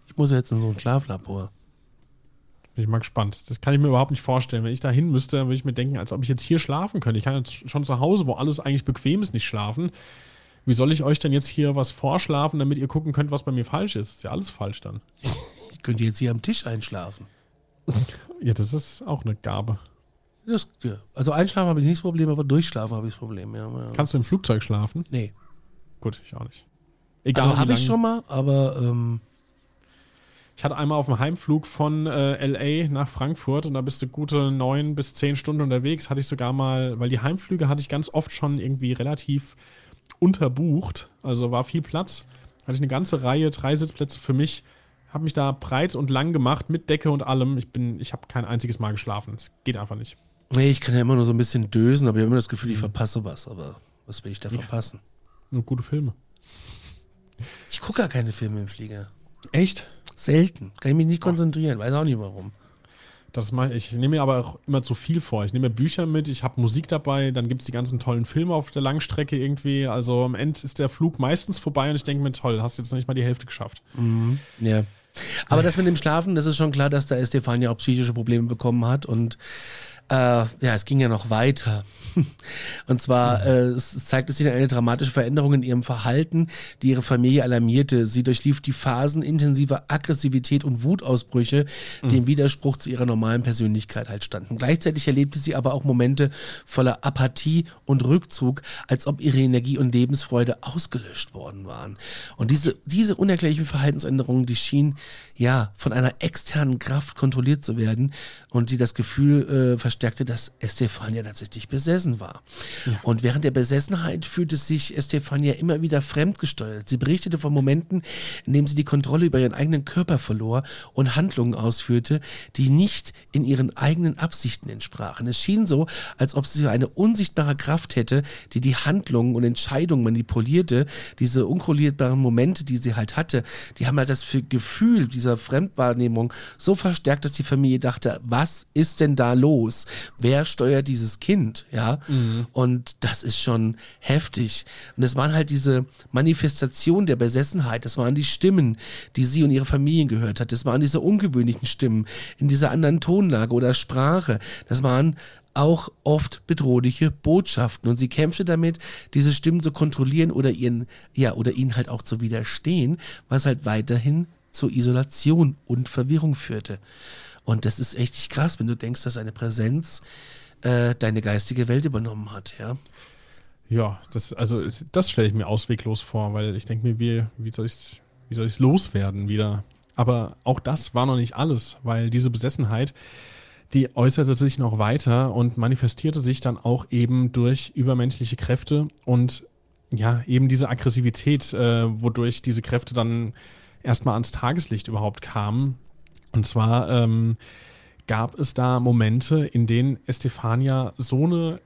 Speaker 1: Ich muss jetzt in so ein Schlaflabor.
Speaker 2: Bin ich mal gespannt. Das kann ich mir überhaupt nicht vorstellen. Wenn ich da hin müsste, würde ich mir denken, als ob ich jetzt hier schlafen könnte. Ich kann jetzt schon zu Hause, wo alles eigentlich bequem ist, nicht schlafen. Wie soll ich euch denn jetzt hier was vorschlafen, damit ihr gucken könnt, was bei mir falsch ist? Ist ja alles falsch dann.
Speaker 1: Ich könnte jetzt hier am Tisch einschlafen.
Speaker 2: ja, das ist auch eine Gabe.
Speaker 1: Das, ja. Also einschlafen habe ich nicht das Problem, aber durchschlafen habe ich das Problem. Ja, ja.
Speaker 2: Kannst du im Flugzeug schlafen?
Speaker 1: Nee.
Speaker 2: Gut, ich auch nicht.
Speaker 1: Egal. Also habe ich schon mal, aber ähm
Speaker 2: ich hatte einmal auf dem Heimflug von äh, LA nach Frankfurt und da bist du gute neun bis zehn Stunden unterwegs. Hatte ich sogar mal, weil die Heimflüge hatte ich ganz oft schon irgendwie relativ unterbucht, also war viel Platz. Hatte ich eine ganze Reihe, drei Sitzplätze für mich. Habe mich da breit und lang gemacht mit Decke und allem. Ich bin, ich habe kein einziges Mal geschlafen. Es geht einfach nicht.
Speaker 1: Nee, ich kann ja immer nur so ein bisschen dösen, aber ich habe immer das Gefühl, ich mhm. verpasse was. Aber was will ich da verpassen?
Speaker 2: Nur gute Filme.
Speaker 1: Ich gucke gar keine Filme im Flieger.
Speaker 2: Echt?
Speaker 1: Selten. Kann ich mich nicht konzentrieren. Weiß auch nicht warum.
Speaker 2: Das mach ich. ich nehme mir aber auch immer zu viel vor. Ich nehme mir Bücher mit, ich habe Musik dabei, dann gibt es die ganzen tollen Filme auf der Langstrecke irgendwie. Also am Ende ist der Flug meistens vorbei und ich denke mir, toll, hast jetzt noch nicht mal die Hälfte geschafft.
Speaker 1: Mhm. Ja. Aber das mit dem Schlafen, das ist schon klar, dass da Estefania auch psychische Probleme bekommen hat und äh, ja, es ging ja noch weiter. Und zwar äh, es zeigte sich eine dramatische Veränderung in ihrem Verhalten, die ihre Familie alarmierte. Sie durchlief die Phasen intensiver Aggressivität und Wutausbrüche, die im Widerspruch zu ihrer normalen Persönlichkeit halt standen. Gleichzeitig erlebte sie aber auch Momente voller Apathie und Rückzug, als ob ihre Energie und Lebensfreude ausgelöscht worden waren. Und diese, diese unerklärlichen Verhaltensänderungen, die schienen ja von einer externen Kraft kontrolliert zu werden und die das Gefühl äh, verstärkte, dass Estefania tatsächlich besessen war. Ja. Und während der Besessenheit fühlte sich Estefania immer wieder fremdgesteuert. Sie berichtete von Momenten, in denen sie die Kontrolle über ihren eigenen Körper verlor und Handlungen ausführte, die nicht in ihren eigenen Absichten entsprachen. Es schien so, als ob sie eine unsichtbare Kraft hätte, die die Handlungen und Entscheidungen manipulierte. Diese unkontrollierbaren Momente, die sie halt hatte, die haben halt das Gefühl dieser Fremdwahrnehmung so verstärkt, dass die Familie dachte, was ist denn da los? Wer steuert dieses Kind? Ja. Mhm. Und das ist schon heftig. Und es waren halt diese Manifestation der Besessenheit. Das waren die Stimmen, die sie und ihre Familien gehört hat. Das waren diese ungewöhnlichen Stimmen in dieser anderen Tonlage oder Sprache. Das waren auch oft bedrohliche Botschaften und sie kämpfte damit, diese Stimmen zu kontrollieren oder ihren, ja, oder ihnen halt auch zu widerstehen, was halt weiterhin zur Isolation und Verwirrung führte. Und das ist echt krass, wenn du denkst, dass eine Präsenz äh, deine geistige Welt übernommen hat, ja.
Speaker 2: Ja, das, also das stelle ich mir ausweglos vor, weil ich denke mir, wie, wie soll ich wie soll ich's loswerden wieder? Aber auch das war noch nicht alles, weil diese Besessenheit, die äußerte sich noch weiter und manifestierte sich dann auch eben durch übermenschliche Kräfte und ja, eben diese Aggressivität, äh, wodurch diese Kräfte dann erstmal ans Tageslicht überhaupt kamen. Und zwar ähm, gab es da Momente, in denen Estefania so eine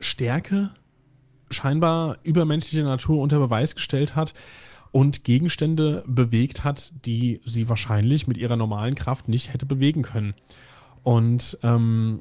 Speaker 2: Stärke, scheinbar übermenschliche Natur unter Beweis gestellt hat und Gegenstände bewegt hat, die sie wahrscheinlich mit ihrer normalen Kraft nicht hätte bewegen können. Und ähm,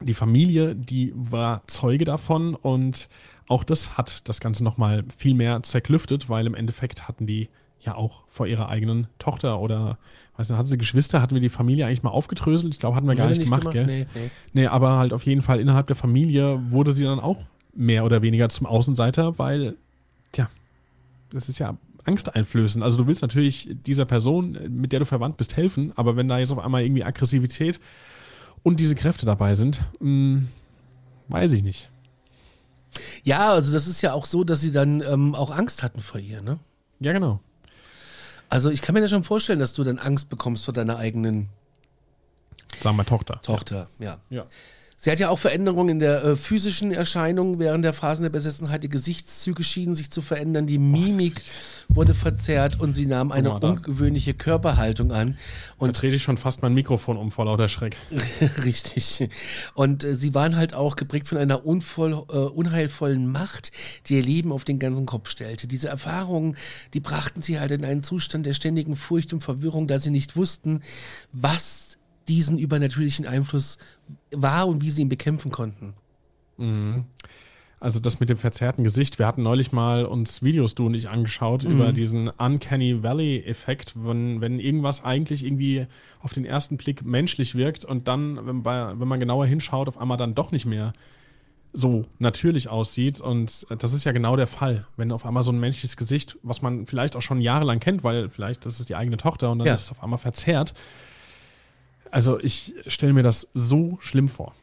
Speaker 2: die Familie, die war Zeuge davon und auch das hat das Ganze nochmal viel mehr zerklüftet, weil im Endeffekt hatten die ja auch vor ihrer eigenen Tochter oder weiß nicht, hatten sie Geschwister, hatten wir die Familie eigentlich mal aufgedröselt? Ich glaube, hatten wir gar nicht, nicht gemacht, gemacht, gell? Nee, nee. nee, aber halt auf jeden Fall innerhalb der Familie wurde sie dann auch mehr oder weniger zum Außenseiter, weil, tja, das ist ja angsteinflößend. Also du willst natürlich dieser Person, mit der du verwandt bist, helfen, aber wenn da jetzt auf einmal irgendwie Aggressivität und diese Kräfte dabei sind, mh, hm, weiß ich nicht.
Speaker 1: Ja, also das ist ja auch so, dass sie dann ähm, auch Angst hatten vor ihr, ne?
Speaker 2: Ja, genau.
Speaker 1: Also ich kann mir das schon vorstellen, dass du dann Angst bekommst vor deiner eigenen
Speaker 2: Sagen wir Tochter.
Speaker 1: Tochter, ja. ja. Sie hat ja auch Veränderungen in der äh, physischen Erscheinung während der Phasen der Besessenheit. Die Gesichtszüge schienen sich zu verändern, die Mimik wurde verzerrt und sie nahm eine ungewöhnliche Körperhaltung an.
Speaker 2: Und da trete ich schon fast mein Mikrofon um vor lauter Schreck.
Speaker 1: Richtig. Und äh, sie waren halt auch geprägt von einer unvoll, äh, unheilvollen Macht, die ihr Leben auf den ganzen Kopf stellte. Diese Erfahrungen, die brachten sie halt in einen Zustand der ständigen Furcht und Verwirrung, da sie nicht wussten, was diesen übernatürlichen Einfluss war und wie sie ihn bekämpfen konnten.
Speaker 2: Mhm. Also das mit dem verzerrten Gesicht. Wir hatten neulich mal uns Videos, du und ich, angeschaut mhm. über diesen Uncanny Valley-Effekt, wenn, wenn irgendwas eigentlich irgendwie auf den ersten Blick menschlich wirkt und dann, wenn, bei, wenn man genauer hinschaut, auf einmal dann doch nicht mehr so natürlich aussieht. Und das ist ja genau der Fall, wenn auf einmal so ein menschliches Gesicht, was man vielleicht auch schon jahrelang kennt, weil vielleicht das ist die eigene Tochter und dann ja. ist es auf einmal verzerrt, also ich stelle mir das so schlimm vor.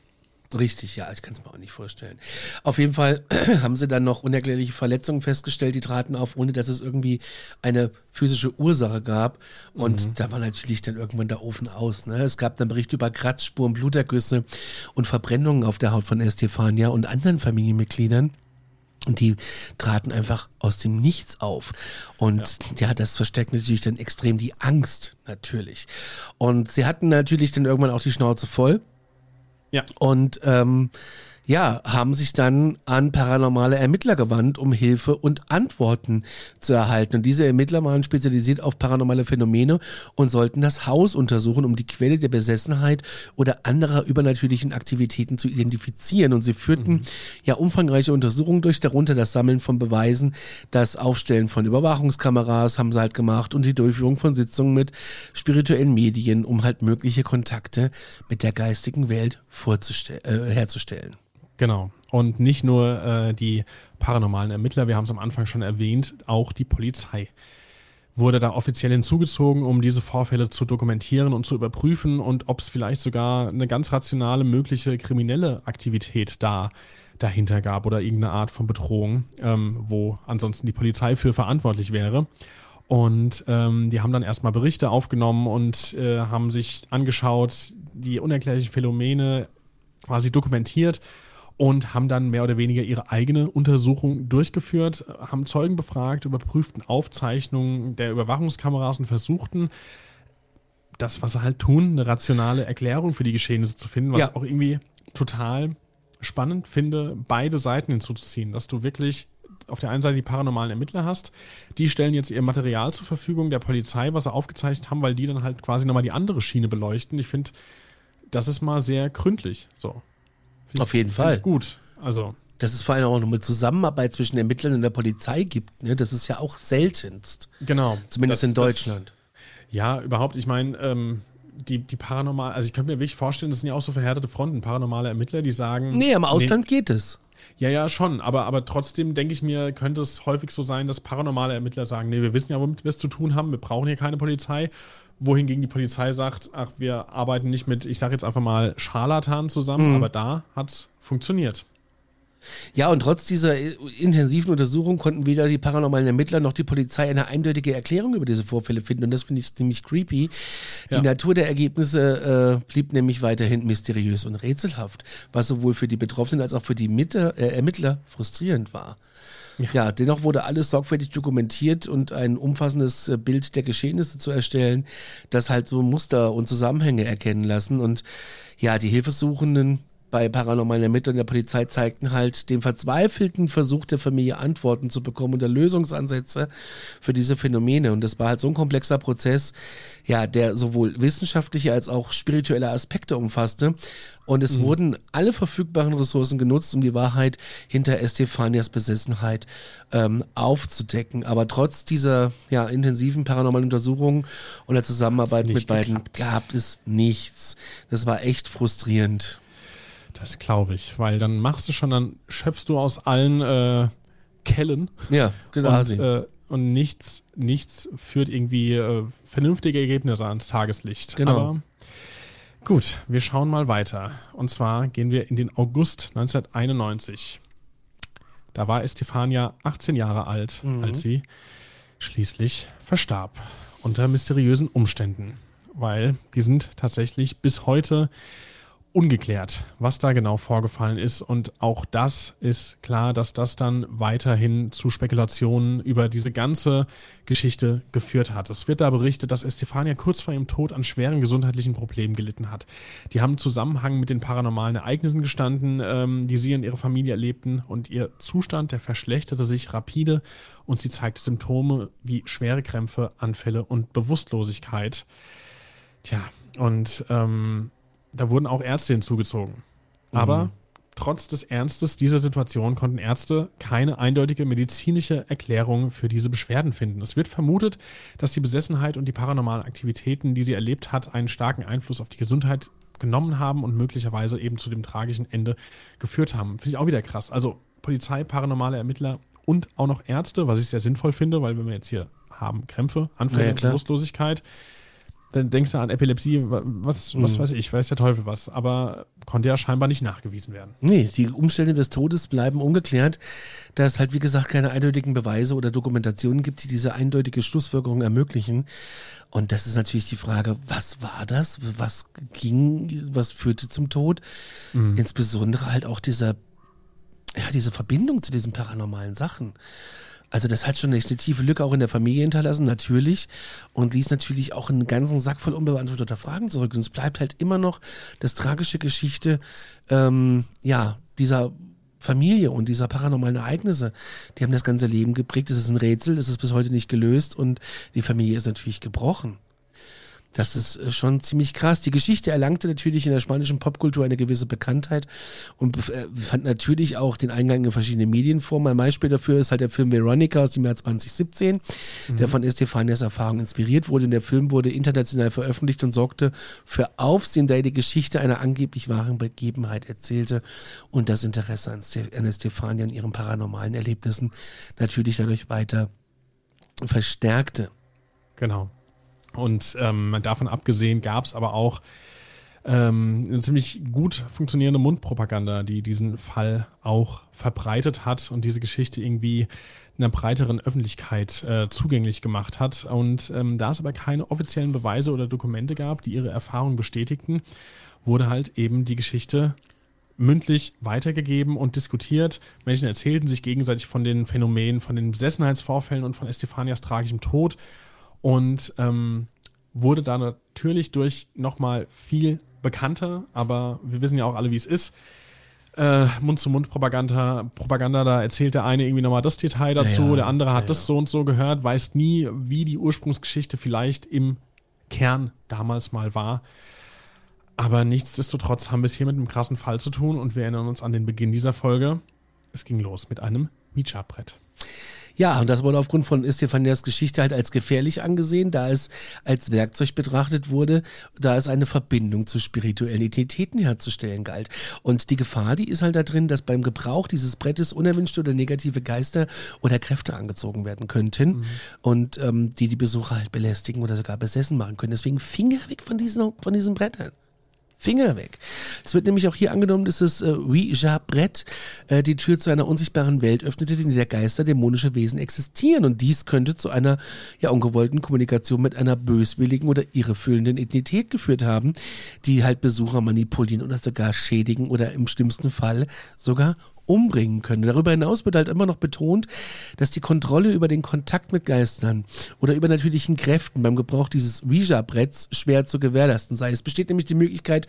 Speaker 1: Richtig, ja, ich kann es mir auch nicht vorstellen. Auf jeden Fall haben sie dann noch unerklärliche Verletzungen festgestellt, die traten auf, ohne dass es irgendwie eine physische Ursache gab. Und mhm. da war natürlich dann irgendwann der Ofen aus. Ne? Es gab dann Berichte über Kratzspuren, Blutergüsse und Verbrennungen auf der Haut von Estefania und anderen Familienmitgliedern. Und die traten einfach aus dem Nichts auf. Und ja. ja. das verstärkt natürlich dann extrem die Angst, natürlich. Und sie hatten natürlich dann irgendwann auch die Schnauze voll.
Speaker 2: Ja.
Speaker 1: Und ähm, ja, haben sich dann an paranormale Ermittler gewandt, um Hilfe und Antworten zu erhalten. Und diese Ermittler waren spezialisiert auf paranormale Phänomene und sollten das Haus untersuchen, um die Quelle der Besessenheit oder anderer übernatürlichen Aktivitäten zu identifizieren. Und sie führten mhm. ja umfangreiche Untersuchungen durch, darunter das Sammeln von Beweisen, das Aufstellen von Überwachungskameras haben sie halt gemacht und die Durchführung von Sitzungen mit spirituellen Medien, um halt mögliche Kontakte mit der geistigen Welt äh, herzustellen.
Speaker 2: Genau. Und nicht nur äh, die paranormalen Ermittler, wir haben es am Anfang schon erwähnt, auch die Polizei wurde da offiziell hinzugezogen, um diese Vorfälle zu dokumentieren und zu überprüfen und ob es vielleicht sogar eine ganz rationale mögliche kriminelle Aktivität da dahinter gab oder irgendeine Art von Bedrohung, ähm, wo ansonsten die Polizei für verantwortlich wäre. Und ähm, die haben dann erstmal Berichte aufgenommen und äh, haben sich angeschaut, die unerklärlichen Phänomene quasi dokumentiert und haben dann mehr oder weniger ihre eigene Untersuchung durchgeführt, haben Zeugen befragt, überprüften Aufzeichnungen der Überwachungskameras und versuchten, das, was sie halt tun, eine rationale Erklärung für die Geschehnisse zu finden, was ja. auch irgendwie total spannend finde, beide Seiten hinzuzuziehen, dass du wirklich auf der einen Seite die paranormalen Ermittler hast, die stellen jetzt ihr Material zur Verfügung der Polizei, was sie aufgezeichnet haben, weil die dann halt quasi nochmal die andere Schiene beleuchten. Ich finde, das ist mal sehr gründlich. So.
Speaker 1: Auf jeden Fall.
Speaker 2: Gut. Also.
Speaker 1: Dass es vor allem auch noch eine Zusammenarbeit zwischen Ermittlern und der Polizei gibt, ne? das ist ja auch seltenst.
Speaker 2: Genau.
Speaker 1: Zumindest das, in Deutschland.
Speaker 2: Das, ja, überhaupt. Ich meine, ähm, die, die paranormal, also ich könnte mir wirklich vorstellen, das sind ja auch so verhärtete Fronten, paranormale Ermittler, die sagen.
Speaker 1: Nee, im Ausland nee, geht es.
Speaker 2: Ja, ja, schon. Aber, aber trotzdem denke ich mir, könnte es häufig so sein, dass paranormale Ermittler sagen, nee, wir wissen ja, womit wir es zu tun haben, wir brauchen hier keine Polizei wohingegen die Polizei sagt, ach, wir arbeiten nicht mit, ich sage jetzt einfach mal, Scharlatan zusammen, mhm. aber da hat es funktioniert.
Speaker 1: Ja, und trotz dieser intensiven Untersuchung konnten weder die paranormalen Ermittler noch die Polizei eine eindeutige Erklärung über diese Vorfälle finden. Und das finde ich ziemlich creepy. Die ja. Natur der Ergebnisse äh, blieb nämlich weiterhin mysteriös und rätselhaft, was sowohl für die Betroffenen als auch für die Mitte, äh, Ermittler frustrierend war. Ja. ja. dennoch wurde alles sorgfältig dokumentiert und ein umfassendes äh, Bild der Geschehnisse zu erstellen, das halt so Muster und Zusammenhänge erkennen lassen. Und ja, die Hilfesuchenden bei paranormalen Ermittlern der Polizei zeigten halt den verzweifelten Versuch der Familie Antworten zu bekommen und Lösungsansätze für diese Phänomene. Und das war halt so ein komplexer Prozess, ja, der sowohl wissenschaftliche als auch spirituelle Aspekte umfasste. Und es mhm. wurden alle verfügbaren Ressourcen genutzt, um die Wahrheit hinter Estefanias Besessenheit ähm, aufzudecken. Aber trotz dieser ja, intensiven paranormalen Untersuchungen und der Zusammenarbeit mit beiden gab es nichts. Das war echt frustrierend.
Speaker 2: Das glaube ich, weil dann machst du schon, dann schöpfst du aus allen äh, Kellen.
Speaker 1: Ja,
Speaker 2: genau. Und, äh, und nichts, nichts führt irgendwie äh, vernünftige Ergebnisse ans Tageslicht.
Speaker 1: Genau. Aber
Speaker 2: gut, wir schauen mal weiter. Und zwar gehen wir in den August 1991. Da war Estefania 18 Jahre alt, mhm. als sie schließlich verstarb. Unter mysteriösen Umständen. Weil die sind tatsächlich bis heute ungeklärt, was da genau vorgefallen ist. Und auch das ist klar, dass das dann weiterhin zu Spekulationen über diese ganze Geschichte geführt hat. Es wird da berichtet, dass Estefania kurz vor ihrem Tod an schweren gesundheitlichen Problemen gelitten hat. Die haben Zusammenhang mit den paranormalen Ereignissen gestanden, ähm, die sie und ihre Familie erlebten. Und ihr Zustand, der verschlechterte sich rapide und sie zeigte Symptome wie schwere Krämpfe, Anfälle und Bewusstlosigkeit. Tja, und ähm, da wurden auch Ärzte hinzugezogen. Aber mhm. trotz des Ernstes dieser Situation konnten Ärzte keine eindeutige medizinische Erklärung für diese Beschwerden finden. Es wird vermutet, dass die Besessenheit und die paranormalen Aktivitäten, die sie erlebt hat, einen starken Einfluss auf die Gesundheit genommen haben und möglicherweise eben zu dem tragischen Ende geführt haben. Finde ich auch wieder krass. Also Polizei, paranormale Ermittler und auch noch Ärzte, was ich sehr sinnvoll finde, weil wenn wir jetzt hier haben Krämpfe, Anfälle, ja, Bewusstlosigkeit, dann denkst du an Epilepsie, was, was mhm. weiß ich, weiß der Teufel was. Aber konnte ja scheinbar nicht nachgewiesen werden.
Speaker 1: Nee, die Umstände des Todes bleiben ungeklärt, da es halt, wie gesagt, keine eindeutigen Beweise oder Dokumentationen gibt, die diese eindeutige Schlusswirkung ermöglichen. Und das ist natürlich die Frage, was war das? Was ging, was führte zum Tod? Mhm. Insbesondere halt auch dieser, ja, diese Verbindung zu diesen paranormalen Sachen. Also das hat schon eine tiefe Lücke auch in der Familie hinterlassen, natürlich. Und ließ natürlich auch einen ganzen Sack voll unbeantworteter Fragen zurück. Und es bleibt halt immer noch das tragische Geschichte, ähm, ja, dieser Familie und dieser paranormalen Ereignisse, die haben das ganze Leben geprägt. Es ist ein Rätsel, es ist bis heute nicht gelöst und die Familie ist natürlich gebrochen. Das ist äh, schon ziemlich krass. Die Geschichte erlangte natürlich in der spanischen Popkultur eine gewisse Bekanntheit und äh, fand natürlich auch den Eingang in verschiedene Medienformen. Ein Beispiel dafür ist halt der Film Veronica aus dem Jahr 2017, mhm. der von Estefanias Erfahrung inspiriert wurde. Und der Film wurde international veröffentlicht und sorgte für Aufsehen, da er die Geschichte einer angeblich wahren Begebenheit erzählte und das Interesse an, Ste an Estefania und ihren paranormalen Erlebnissen natürlich dadurch weiter verstärkte.
Speaker 2: Genau. Und ähm, davon abgesehen gab es aber auch ähm, eine ziemlich gut funktionierende Mundpropaganda, die diesen Fall auch verbreitet hat und diese Geschichte irgendwie einer breiteren Öffentlichkeit äh, zugänglich gemacht hat. Und ähm, da es aber keine offiziellen Beweise oder Dokumente gab, die ihre Erfahrung bestätigten, wurde halt eben die Geschichte mündlich weitergegeben und diskutiert. Menschen erzählten sich gegenseitig von den Phänomenen, von den Besessenheitsvorfällen und von Estefanias tragischem Tod und ähm, wurde da natürlich durch nochmal viel bekannter, aber wir wissen ja auch alle, wie es ist. Äh, Mund-zu-Mund-Propaganda, Propaganda, da erzählt der eine irgendwie nochmal das Detail dazu, ja, der andere hat ja, das so und so gehört, weiß nie, wie die Ursprungsgeschichte vielleicht im Kern damals mal war. Aber nichtsdestotrotz haben wir es hier mit einem krassen Fall zu tun und wir erinnern uns an den Beginn dieser Folge. Es ging los mit einem Mietschabrett.
Speaker 1: Ja, und das wurde aufgrund von Estefanias Geschichte halt als gefährlich angesehen, da es als Werkzeug betrachtet wurde, da es eine Verbindung zu spirituellen Identitäten herzustellen galt. Und die Gefahr, die ist halt da drin, dass beim Gebrauch dieses Brettes unerwünschte oder negative Geister oder Kräfte angezogen werden könnten mhm. und ähm, die die Besucher halt belästigen oder sogar besessen machen können. Deswegen Finger weg von diesen, von diesen Brettern. Finger weg. Es wird nämlich auch hier angenommen, dass das äh, Ouija-Brett äh, die Tür zu einer unsichtbaren Welt öffnete, in der Geister dämonische Wesen existieren. Und dies könnte zu einer ja ungewollten Kommunikation mit einer böswilligen oder irrefüllenden Identität geführt haben, die halt Besucher manipulieren oder sogar schädigen oder im schlimmsten Fall sogar umbringen können. Darüber hinaus wird halt immer noch betont, dass die Kontrolle über den Kontakt mit Geistern oder über natürlichen Kräften beim Gebrauch dieses Ouija-Bretts schwer zu gewährleisten sei. Es besteht nämlich die Möglichkeit,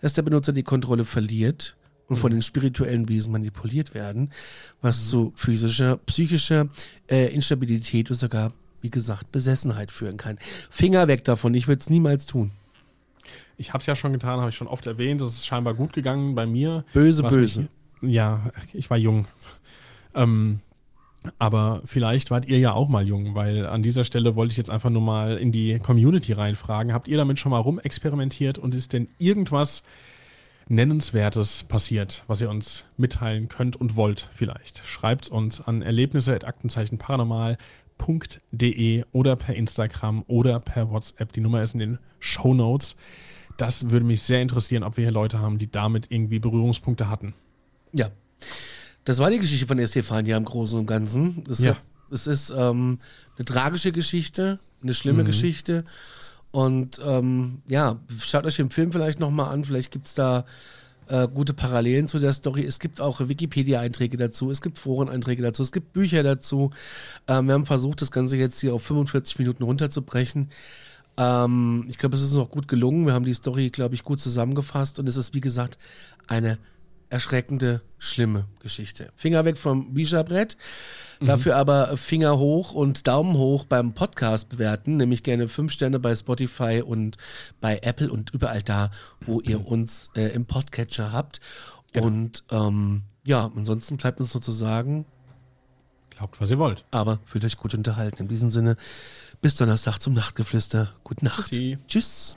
Speaker 1: dass der Benutzer die Kontrolle verliert und von den spirituellen Wesen manipuliert werden, was zu physischer, psychischer äh, Instabilität oder sogar, wie gesagt, Besessenheit führen kann. Finger weg davon, ich würde es niemals tun.
Speaker 2: Ich habe es ja schon getan, habe ich schon oft erwähnt. Es ist scheinbar gut gegangen bei mir.
Speaker 1: Böse, böse. Mich,
Speaker 2: ja, ich war jung. Ähm, aber vielleicht wart ihr ja auch mal jung, weil an dieser Stelle wollte ich jetzt einfach nur mal in die Community reinfragen. Habt ihr damit schon mal rumexperimentiert und ist denn irgendwas Nennenswertes passiert, was ihr uns mitteilen könnt und wollt vielleicht? Schreibt uns an erlebnisse.aktenzeichen-paranormal.de oder per Instagram oder per WhatsApp. Die Nummer ist in den Show Notes. Das würde mich sehr interessieren, ob wir hier Leute haben, die damit irgendwie Berührungspunkte hatten.
Speaker 1: Ja. Das war die Geschichte von Estefania im Großen und Ganzen. Es, ja. es ist ähm, eine tragische Geschichte, eine schlimme mhm. Geschichte. Und ähm, ja, schaut euch den Film vielleicht nochmal an. Vielleicht gibt es da äh, gute Parallelen zu der Story. Es gibt auch Wikipedia-Einträge dazu, es gibt Foren-Einträge dazu, es gibt Bücher dazu. Ähm, wir haben versucht, das Ganze jetzt hier auf 45 Minuten runterzubrechen. Ähm, ich glaube, es ist noch gut gelungen. Wir haben die Story, glaube ich, gut zusammengefasst und es ist, wie gesagt, eine erschreckende, schlimme Geschichte. Finger weg vom Ouija-Brett. Mhm. Dafür aber Finger hoch und Daumen hoch beim Podcast bewerten, nämlich gerne fünf Sterne bei Spotify und bei Apple und überall da, wo ihr uns äh, im Podcatcher habt. Genau. Und ähm, ja, ansonsten bleibt uns sozusagen.
Speaker 2: Glaubt, was ihr wollt.
Speaker 1: Aber fühlt euch gut unterhalten. In diesem Sinne, bis Donnerstag zum Nachtgeflüster. Gute Nacht. Tschüssi. Tschüss.